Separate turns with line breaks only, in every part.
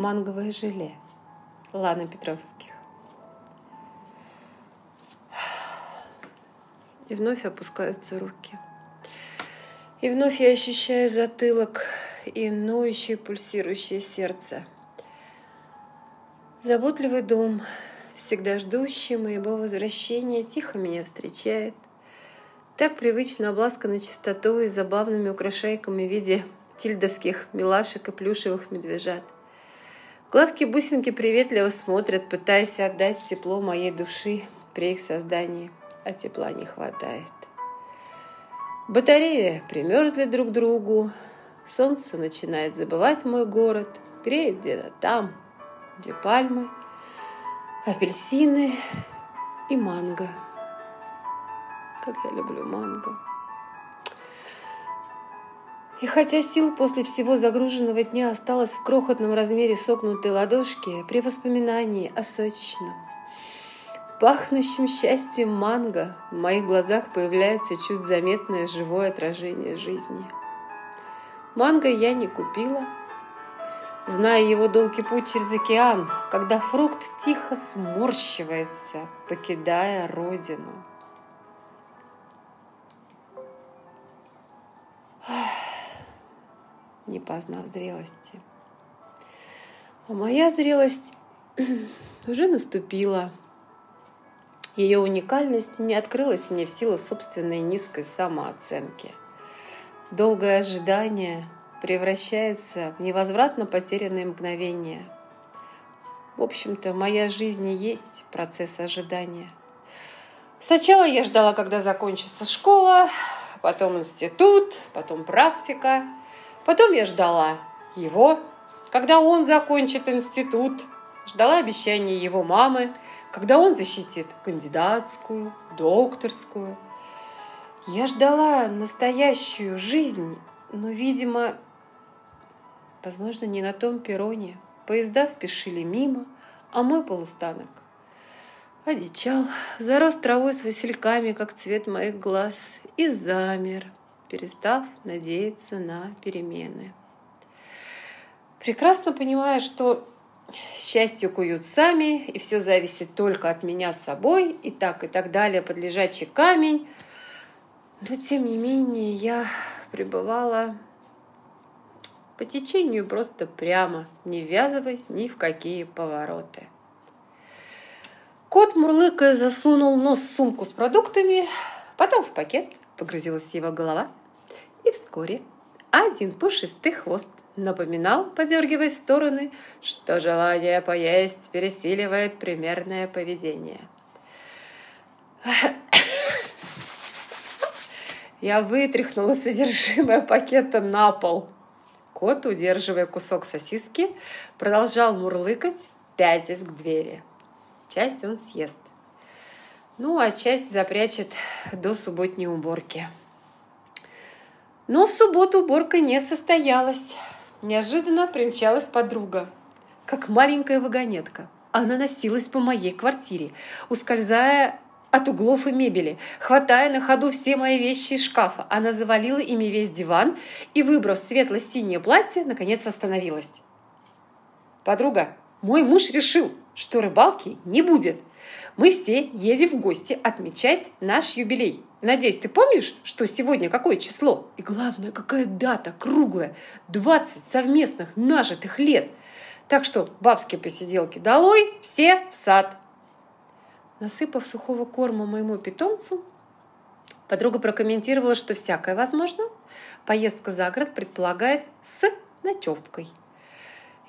манговое желе Ланы Петровских. И вновь опускаются руки. И вновь я ощущаю затылок и ноющее пульсирующее сердце. Заботливый дом, всегда ждущий моего возвращения, тихо меня встречает. Так привычно обласканной чистотой и забавными украшайками в виде тильдовских милашек и плюшевых медвежат. Глазки-бусинки приветливо смотрят, пытаясь отдать тепло моей души при их создании, а тепла не хватает. Батареи примерзли друг к другу, солнце начинает забывать мой город, греет где-то там, где пальмы, апельсины и манго. Как я люблю манго. И хотя сил после всего загруженного дня осталось в крохотном размере согнутой ладошки, при воспоминании о сочном, пахнущем счастьем манго в моих глазах появляется чуть заметное живое отражение жизни. Манго я не купила, зная его долгий путь через океан, когда фрукт тихо сморщивается, покидая родину. Не познав зрелости. А моя зрелость уже наступила. Ее уникальность не открылась мне в силу собственной низкой самооценки. Долгое ожидание превращается в невозвратно потерянные мгновения. В общем-то, моя жизнь и есть процесс ожидания. Сначала я ждала, когда закончится школа, потом институт, потом практика. Потом я ждала его, когда он закончит институт, ждала обещания его мамы, когда он защитит кандидатскую, докторскую. Я ждала настоящую жизнь, но, видимо, возможно, не на том перроне. Поезда спешили мимо, а мой полустанок одичал, зарос травой с васильками, как цвет моих глаз, и замер, перестав надеяться на перемены. Прекрасно понимая, что счастье куют сами, и все зависит только от меня с собой, и так, и так далее, под лежачий камень. Но, тем не менее, я пребывала по течению просто прямо, не ввязываясь ни в какие повороты. Кот мурлыкая засунул нос в сумку с продуктами, потом в пакет, погрузилась его голова, и вскоре один пушистый хвост напоминал, подергивая стороны, что желание поесть пересиливает примерное поведение. Я вытряхнула содержимое пакета на пол. Кот, удерживая кусок сосиски, продолжал мурлыкать, пятясь к двери. Часть он съест. Ну, а часть запрячет до субботней уборки. Но в субботу уборка не состоялась. Неожиданно примчалась подруга, как маленькая вагонетка. Она носилась по моей квартире, ускользая от углов и мебели, хватая на ходу все мои вещи из шкафа. Она завалила ими весь диван и, выбрав светло-синее платье, наконец остановилась. «Подруга, мой муж решил, что рыбалки не будет. Мы все едем в гости отмечать наш юбилей. Надеюсь, ты помнишь, что сегодня какое число? И главное, какая дата круглая. 20 совместных нажитых лет. Так что бабские посиделки долой, все в сад. Насыпав сухого корма моему питомцу, подруга прокомментировала, что всякое возможно. Поездка за город предполагает с ночевкой.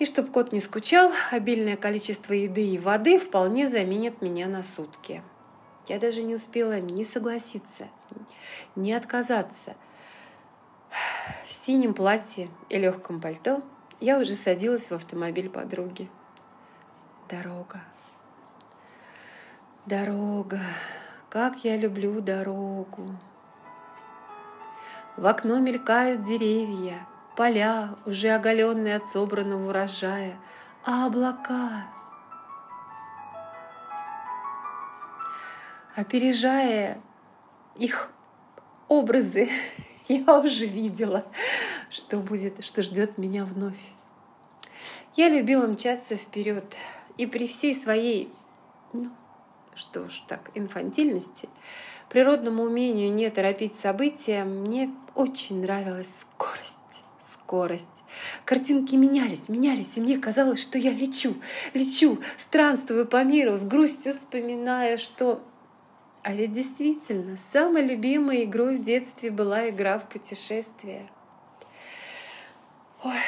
И чтобы кот не скучал, обильное количество еды и воды вполне заменит меня на сутки. Я даже не успела ни согласиться, ни отказаться. В синем платье и легком пальто я уже садилась в автомобиль подруги. Дорога. Дорога. Как я люблю дорогу. В окно мелькают деревья, поля, уже оголенные от собранного урожая, а облака опережая их образы, я уже видела, что будет, что ждет меня вновь. Я любила мчаться вперед, и при всей своей, ну, что ж так, инфантильности, природному умению не торопить события, мне очень нравилась скорость. Скорость. Картинки менялись, менялись, и мне казалось, что я лечу, лечу, странствую по миру, с грустью вспоминая, что... А ведь действительно, самой любимой игрой в детстве была игра в путешествия. Ой.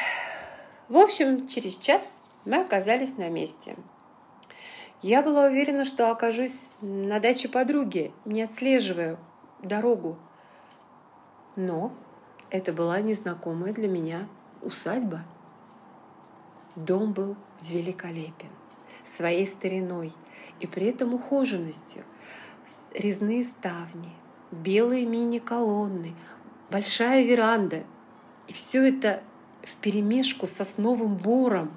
В общем, через час мы оказались на месте. Я была уверена, что окажусь на даче подруги, не отслеживая дорогу. Но это была незнакомая для меня усадьба. Дом был великолепен, своей стариной и при этом ухоженностью. Резные ставни, белые мини-колонны, большая веранда. И все это в перемешку с сосновым бором.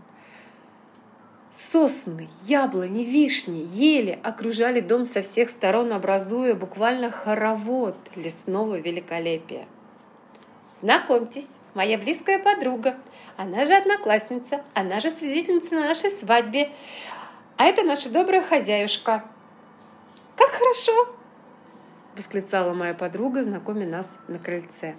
Сосны, яблони, вишни, ели окружали дом со всех сторон, образуя буквально хоровод лесного великолепия. Знакомьтесь, моя близкая подруга. Она же одноклассница, она же свидетельница на нашей свадьбе. А это наша добрая хозяюшка. Как хорошо! восклицала моя подруга, знакомя нас на крыльце.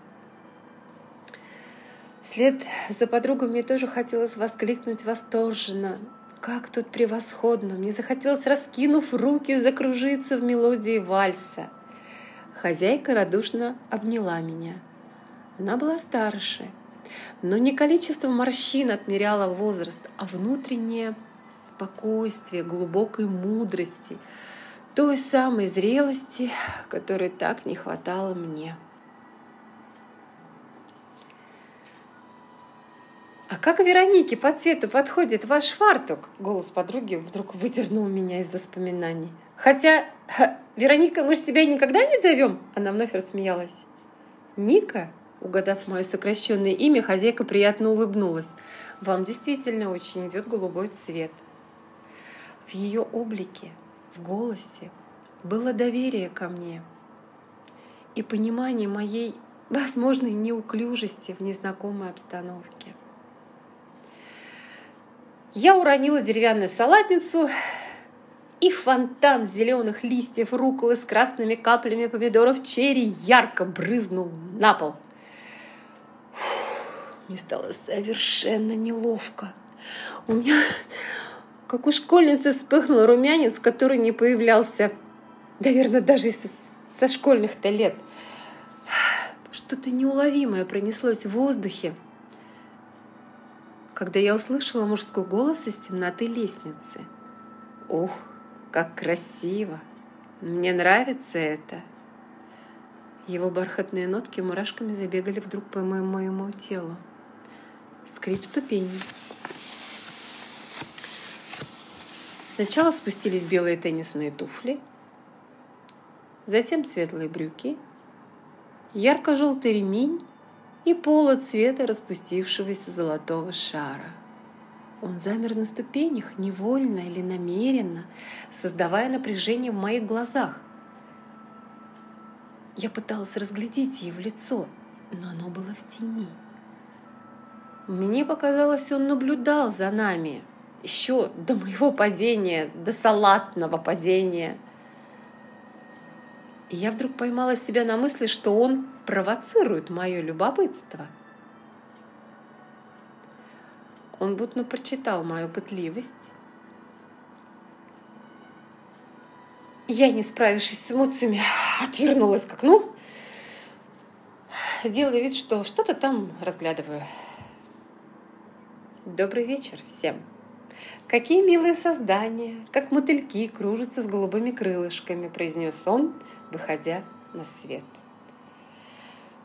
Вслед за подругой мне тоже хотелось воскликнуть восторженно. Как тут превосходно! Мне захотелось, раскинув руки, закружиться в мелодии вальса. Хозяйка радушно обняла меня – она была старше, но не количество морщин отмеряло возраст, а внутреннее спокойствие, глубокой мудрости, той самой зрелости, которой так не хватало мне. «А как Веронике по цвету подходит ваш фартук?» Голос подруги вдруг выдернул меня из воспоминаний. «Хотя, Вероника, мы же тебя никогда не зовем?» Она вновь рассмеялась. «Ника?» Угадав мое сокращенное имя, хозяйка приятно улыбнулась. «Вам действительно очень идет голубой цвет». В ее облике, в голосе было доверие ко мне и понимание моей возможной неуклюжести в незнакомой обстановке. Я уронила деревянную салатницу, и фонтан зеленых листьев руколы с красными каплями помидоров черри ярко брызнул на пол – мне стало совершенно неловко. У меня, как у школьницы, вспыхнул румянец, который не появлялся, наверное, даже со, со школьных-то лет. Что-то неуловимое пронеслось в воздухе, когда я услышала мужской голос из темноты лестницы. Ух, как красиво! Мне нравится это!» Его бархатные нотки мурашками забегали вдруг по моему, телу. Скрип ступеней. Сначала спустились белые теннисные туфли, затем светлые брюки, ярко-желтый ремень и поло цвета распустившегося золотого шара. Он замер на ступенях, невольно или намеренно, создавая напряжение в моих глазах. Я пыталась разглядеть его лицо, но оно было в тени. Мне показалось, он наблюдал за нами еще до моего падения, до салатного падения. И я вдруг поймала себя на мысли, что он провоцирует мое любопытство. Он будто прочитал мою пытливость. Я, не справившись с эмоциями, отвернулась к окну, делая вид, что что-то там разглядываю. Добрый вечер всем! Какие милые создания, как мотыльки, кружатся с голубыми крылышками, произнес он, выходя на свет.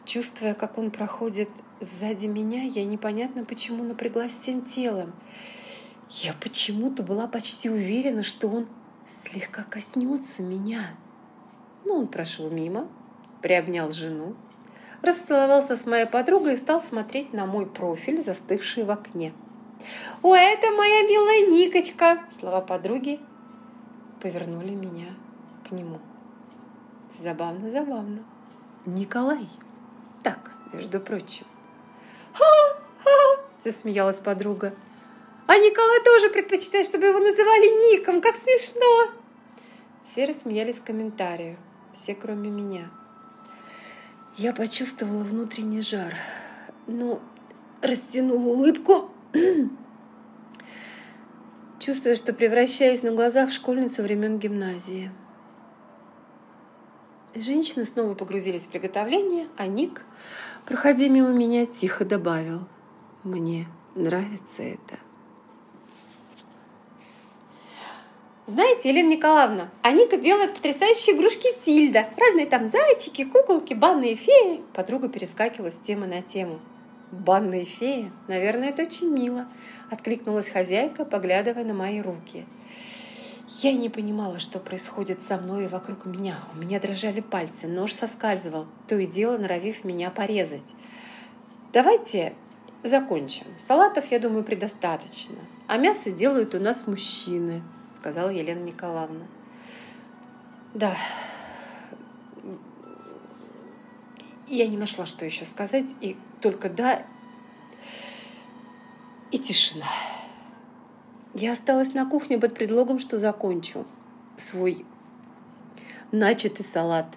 Чувствуя, как он проходит сзади меня, я непонятно почему напряглась всем телом. Я почему-то была почти уверена, что он слегка коснется меня. Но он прошел мимо, приобнял жену, расцеловался с моей подругой и стал смотреть на мой профиль, застывший в окне. «О, это моя милая Никочка!» Слова подруги повернули меня к нему. Забавно, забавно. Николай. Так, между прочим. «Ха-ха!» – засмеялась подруга. А Николай тоже предпочитает, чтобы его называли Ником. Как смешно!» Все рассмеялись комментарию. Все, кроме меня. Я почувствовала внутренний жар. Ну, растянула улыбку, чувствуя, что превращаюсь на глазах в школьницу времен гимназии. Женщины снова погрузились в приготовление, а Ник, проходя мимо меня, тихо добавил «Мне нравится это». Знаете, Елена Николаевна, а Ника делает потрясающие игрушки Тильда. Разные там зайчики, куколки, банные феи. Подруга перескакивала с темы на тему. Банные феи? Наверное, это очень мило. Откликнулась хозяйка, поглядывая на мои руки. Я не понимала, что происходит со мной и вокруг меня. У меня дрожали пальцы, нож соскальзывал, то и дело норовив меня порезать. Давайте закончим. Салатов, я думаю, предостаточно. А мясо делают у нас мужчины, сказала Елена Николаевна. Да, я не нашла, что еще сказать, и только да и тишина. Я осталась на кухне под предлогом, что закончу свой начатый салат.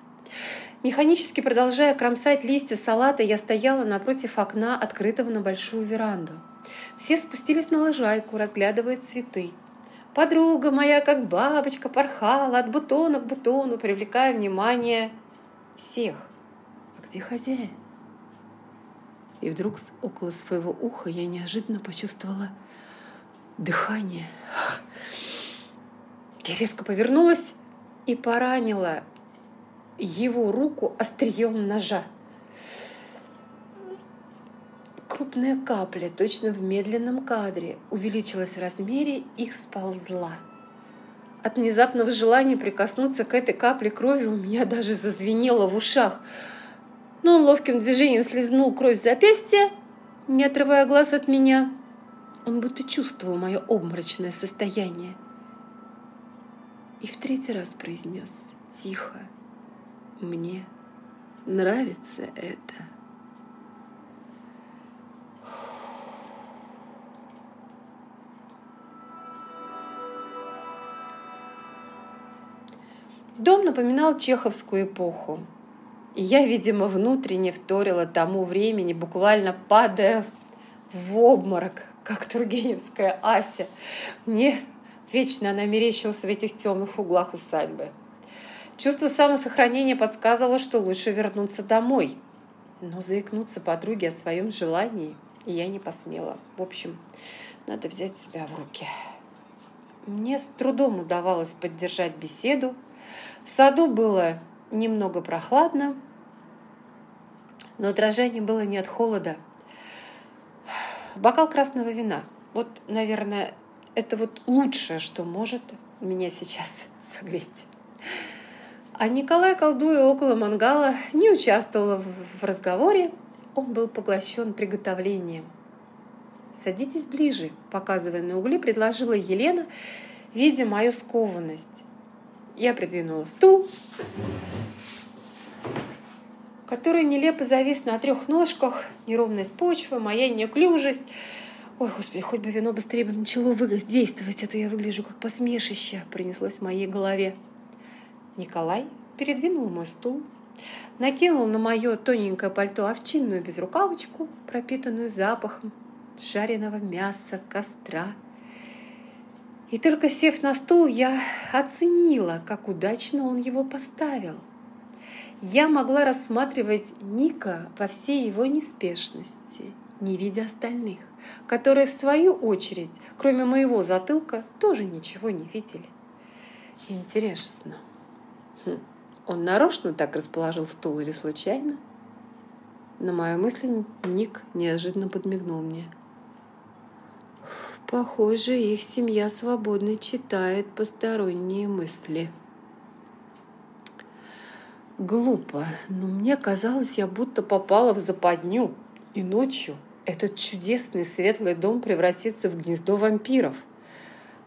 Механически продолжая кромсать листья салата, я стояла напротив окна, открытого на большую веранду. Все спустились на лужайку, разглядывая цветы. Подруга моя, как бабочка, порхала от бутона к бутону, привлекая внимание всех. А где хозяин? И вдруг около своего уха я неожиданно почувствовала дыхание. Я резко повернулась и поранила его руку острием ножа. Крупная капля, точно в медленном кадре, увеличилась в размере и сползла. От внезапного желания прикоснуться к этой капле крови у меня даже зазвенело в ушах. Но он ловким движением слезнул кровь с запястья, не отрывая глаз от меня – он будто чувствовал мое обморочное состояние. И в третий раз произнес тихо, «Мне нравится это». Дом напоминал чеховскую эпоху. И я, видимо, внутренне вторила тому времени, буквально падая в обморок, как Тургеневская Ася. Мне вечно она мерещилась в этих темных углах усадьбы. Чувство самосохранения подсказывало, что лучше вернуться домой. Но заикнуться подруге о своем желании я не посмела. В общем, надо взять себя в руки. Мне с трудом удавалось поддержать беседу. В саду было немного прохладно, но дрожание было не от холода, бокал красного вина. Вот, наверное, это вот лучшее, что может меня сейчас согреть. А Николай, колдуя около мангала, не участвовал в разговоре. Он был поглощен приготовлением. «Садитесь ближе», — показывая на угли, предложила Елена, видя мою скованность. Я придвинула стул, который нелепо завис на трех ножках, неровность почвы, моя неуклюжесть. Ой, господи, хоть бы вино быстрее бы начало действовать, а то я выгляжу как посмешище, принеслось в моей голове. Николай передвинул мой стул, накинул на мое тоненькое пальто овчинную безрукавочку, пропитанную запахом жареного мяса, костра. И только сев на стул, я оценила, как удачно он его поставил – я могла рассматривать Ника во всей его неспешности, не видя остальных, которые в свою очередь, кроме моего затылка, тоже ничего не видели. Интересно, хм, он нарочно так расположил стул или случайно? На мою мысль Ник неожиданно подмигнул мне. Похоже, их семья свободно читает посторонние мысли. Глупо, но мне казалось, я будто попала в западню. И ночью этот чудесный светлый дом превратится в гнездо вампиров.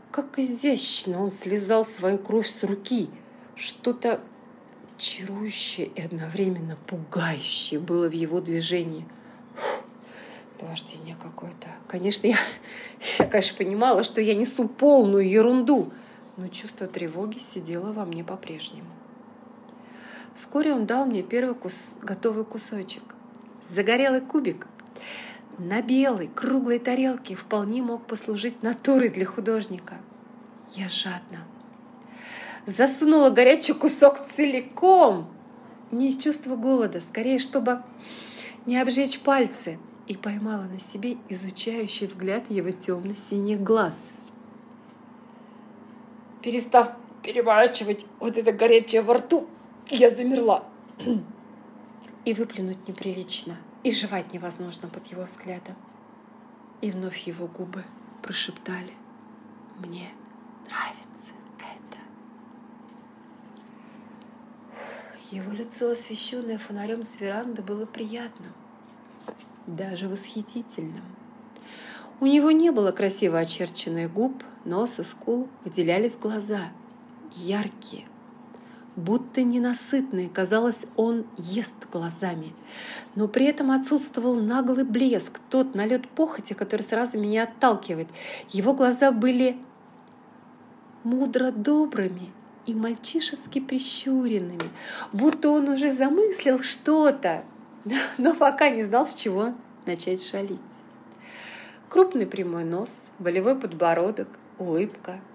Как изящно он слезал свою кровь с руки. Что-то чарующее и одновременно пугающее было в его движении. Наваждение какое-то. Конечно, я, я, конечно, понимала, что я несу полную ерунду, но чувство тревоги сидело во мне по-прежнему. Вскоре он дал мне первый кус, готовый кусочек. Загорелый кубик на белой круглой тарелке вполне мог послужить натурой для художника. Я жадно засунула горячий кусок целиком, не из чувства голода, скорее, чтобы не обжечь пальцы, и поймала на себе изучающий взгляд его темно-синих глаз. Перестав переворачивать вот это горячее во рту, я замерла. И выплюнуть неприлично, и жевать невозможно под его взглядом. И вновь его губы прошептали «Мне нравится это». Его лицо, освещенное фонарем с веранды, было приятным, даже восхитительным. У него не было красиво очерченных губ, носа, скул, выделялись глаза, яркие, будто ненасытные. Казалось, он ест глазами. Но при этом отсутствовал наглый блеск, тот налет похоти, который сразу меня отталкивает. Его глаза были мудро добрыми и мальчишески прищуренными, будто он уже замыслил что-то, но пока не знал, с чего начать шалить. Крупный прямой нос, волевой подбородок, улыбка –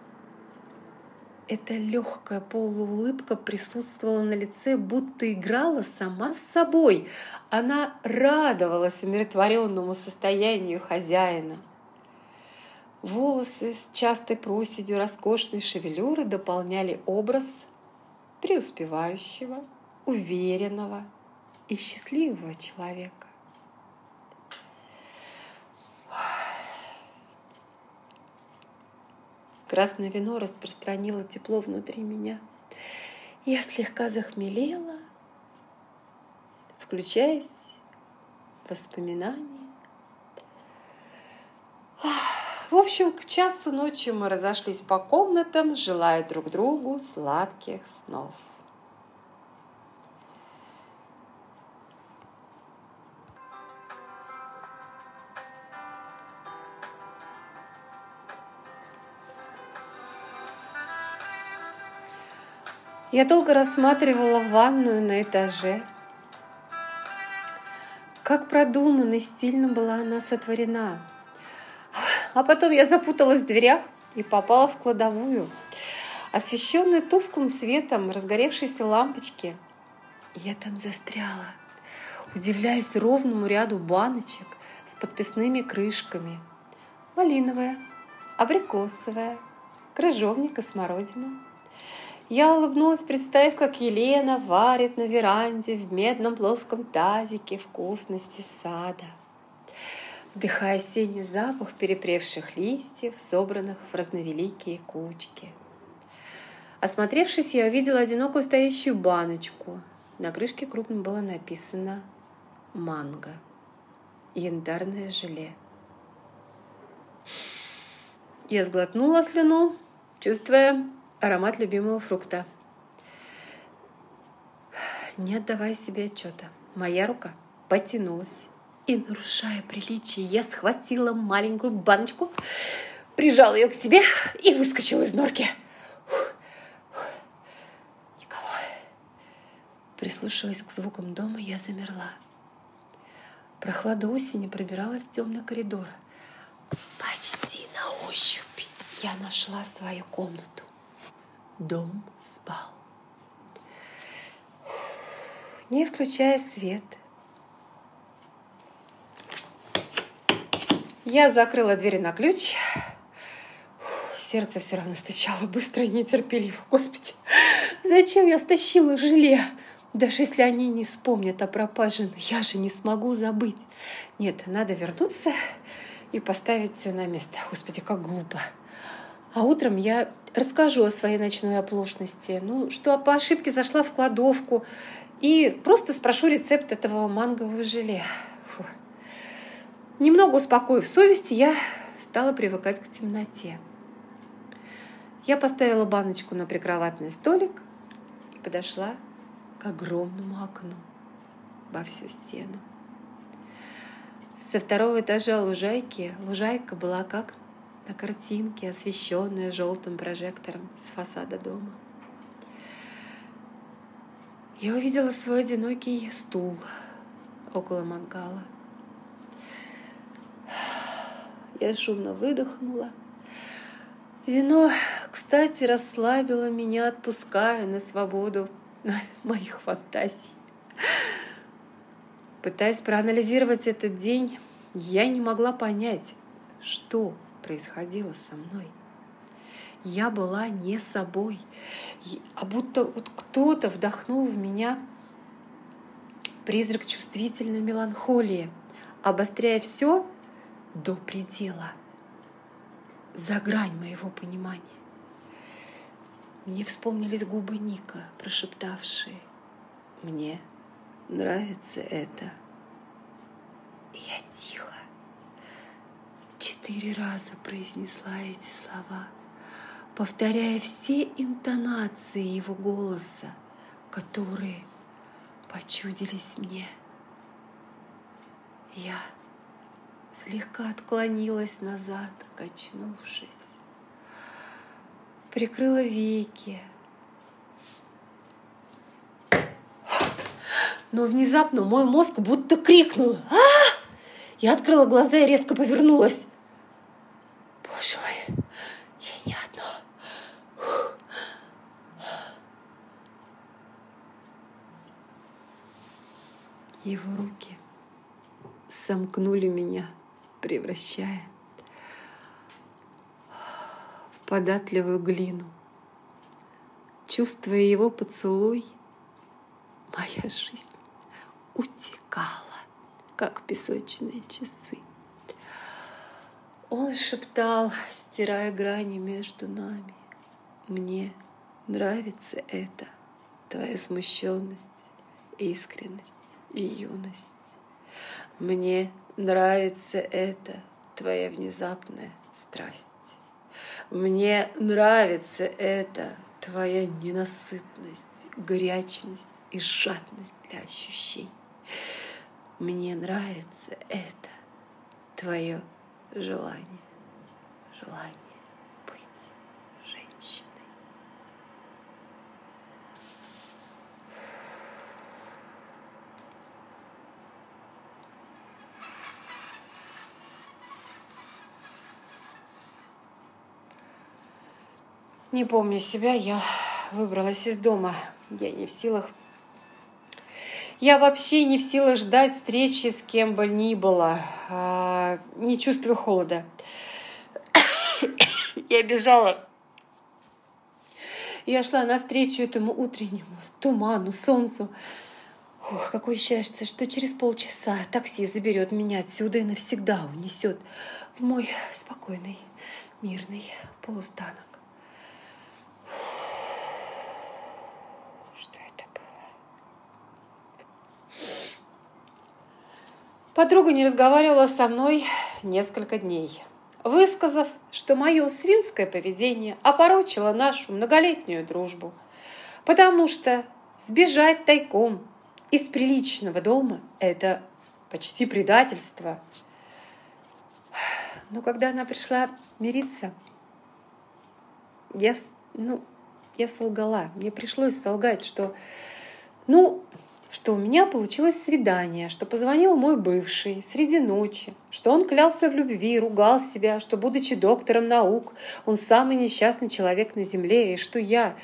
эта легкая полуулыбка присутствовала на лице, будто играла сама с собой. Она радовалась умиротворенному состоянию хозяина. Волосы с частой проседью роскошной шевелюры дополняли образ преуспевающего, уверенного и счастливого человека. Красное вино распространило тепло внутри меня. Я слегка захмелела, включаясь в воспоминания. В общем, к часу ночи мы разошлись по комнатам, желая друг другу сладких снов. Я долго рассматривала ванную на этаже. Как продуманно стильно была она сотворена. А потом я запуталась в дверях и попала в кладовую, освещенную тусклым светом разгоревшейся лампочки. Я там застряла, удивляясь ровному ряду баночек с подписными крышками. Малиновая, абрикосовая, крыжовник и смородина – я улыбнулась, представив, как Елена варит на веранде в медном плоском тазике вкусности сада. Вдыхая осенний запах перепревших листьев, собранных в разновеликие кучки. Осмотревшись, я увидела одинокую стоящую баночку. На крышке крупно было написано «Манго» янтарное желе. Я сглотнула слюну, чувствуя аромат любимого фрукта. Не отдавая себе отчета, моя рука потянулась. И, нарушая приличие, я схватила маленькую баночку, прижала ее к себе и выскочила из норки. Никого. Прислушиваясь к звукам дома, я замерла. Прохлада осени пробиралась в темный коридор. Почти на ощупь я нашла свою комнату. Дом спал. Не включая свет, я закрыла двери на ключ. Сердце все равно стучало быстро и нетерпеливо. Господи, зачем я стащила желе? Даже если они не вспомнят о пропаже, но я же не смогу забыть. Нет, надо вернуться и поставить все на место. Господи, как глупо. А утром я расскажу о своей ночной оплошности, ну, что по ошибке зашла в кладовку и просто спрошу рецепт этого мангового желе. Фу. Немного успокоив совесть, я стала привыкать к темноте. Я поставила баночку на прикроватный столик и подошла к огромному окну во всю стену. Со второго этажа лужайки лужайка была как на картинке, освещенная желтым прожектором с фасада дома. Я увидела свой одинокий стул около мангала. Я шумно выдохнула. Вино, кстати, расслабило меня, отпуская на свободу моих фантазий. Пытаясь проанализировать этот день, я не могла понять, что происходило со мной. Я была не собой, а будто вот кто-то вдохнул в меня призрак чувствительной меланхолии, обостряя все до предела, за грань моего понимания. Мне вспомнились губы Ника, прошептавшие «Мне нравится это». И я тихо, четыре раза произнесла эти слова, повторяя все интонации его голоса, которые почудились мне. Я слегка отклонилась назад, качнувшись. Прикрыла веки. Но внезапно мой мозг будто крикнул «А!» Я открыла глаза и резко повернулась. Боже мой, я не одна. Его руки сомкнули меня, превращая в податливую глину. Чувствуя его поцелуй, моя жизнь утекала как песочные часы. Он шептал, стирая грани между нами. Мне нравится это, твоя смущенность, искренность и юность. Мне нравится это, твоя внезапная страсть. Мне нравится это, твоя ненасытность, горячность и жадность для ощущений. Мне нравится это, твое желание, желание Не помню себя, я выбралась из дома. Я не в силах я вообще не в силах ждать встречи с кем бы ни было, а, не чувствую холода. Я бежала. Я шла навстречу этому утреннему туману, солнцу. Ох, какое счастье, что через полчаса такси заберет меня отсюда и навсегда унесет в мой спокойный, мирный полустанок. Подруга не разговаривала со мной несколько дней, высказав, что мое свинское поведение опорочило нашу многолетнюю дружбу, потому что сбежать тайком из приличного дома – это почти предательство. Но когда она пришла мириться, я, ну, я солгала. Мне пришлось солгать, что, ну, что у меня получилось свидание, что позвонил мой бывший среди ночи, что он клялся в любви, ругал себя, что, будучи доктором наук, он самый несчастный человек на земле, и что я,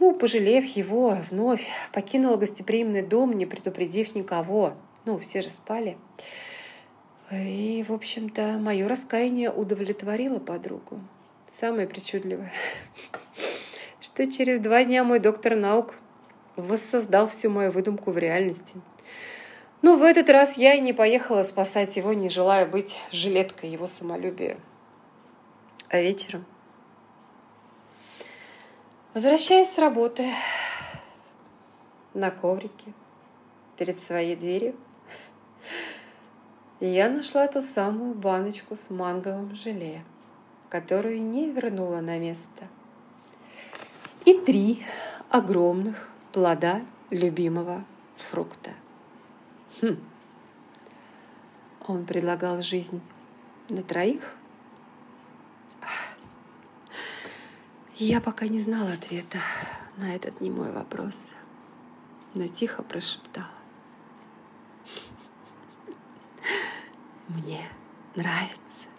ну, пожалев его, вновь покинула гостеприимный дом, не предупредив никого. Ну, все же спали. И, в общем-то, мое раскаяние удовлетворило подругу. Самое причудливое, что через два дня мой доктор наук воссоздал всю мою выдумку в реальности. Но в этот раз я и не поехала спасать его, не желая быть жилеткой его самолюбия. А вечером, возвращаясь с работы на коврике перед своей дверью, я нашла ту самую баночку с манговым желе, которую не вернула на место. И три огромных плода любимого фрукта. Хм. Он предлагал жизнь на троих? Я пока не знала ответа на этот немой вопрос, но тихо прошептала. Мне нравится.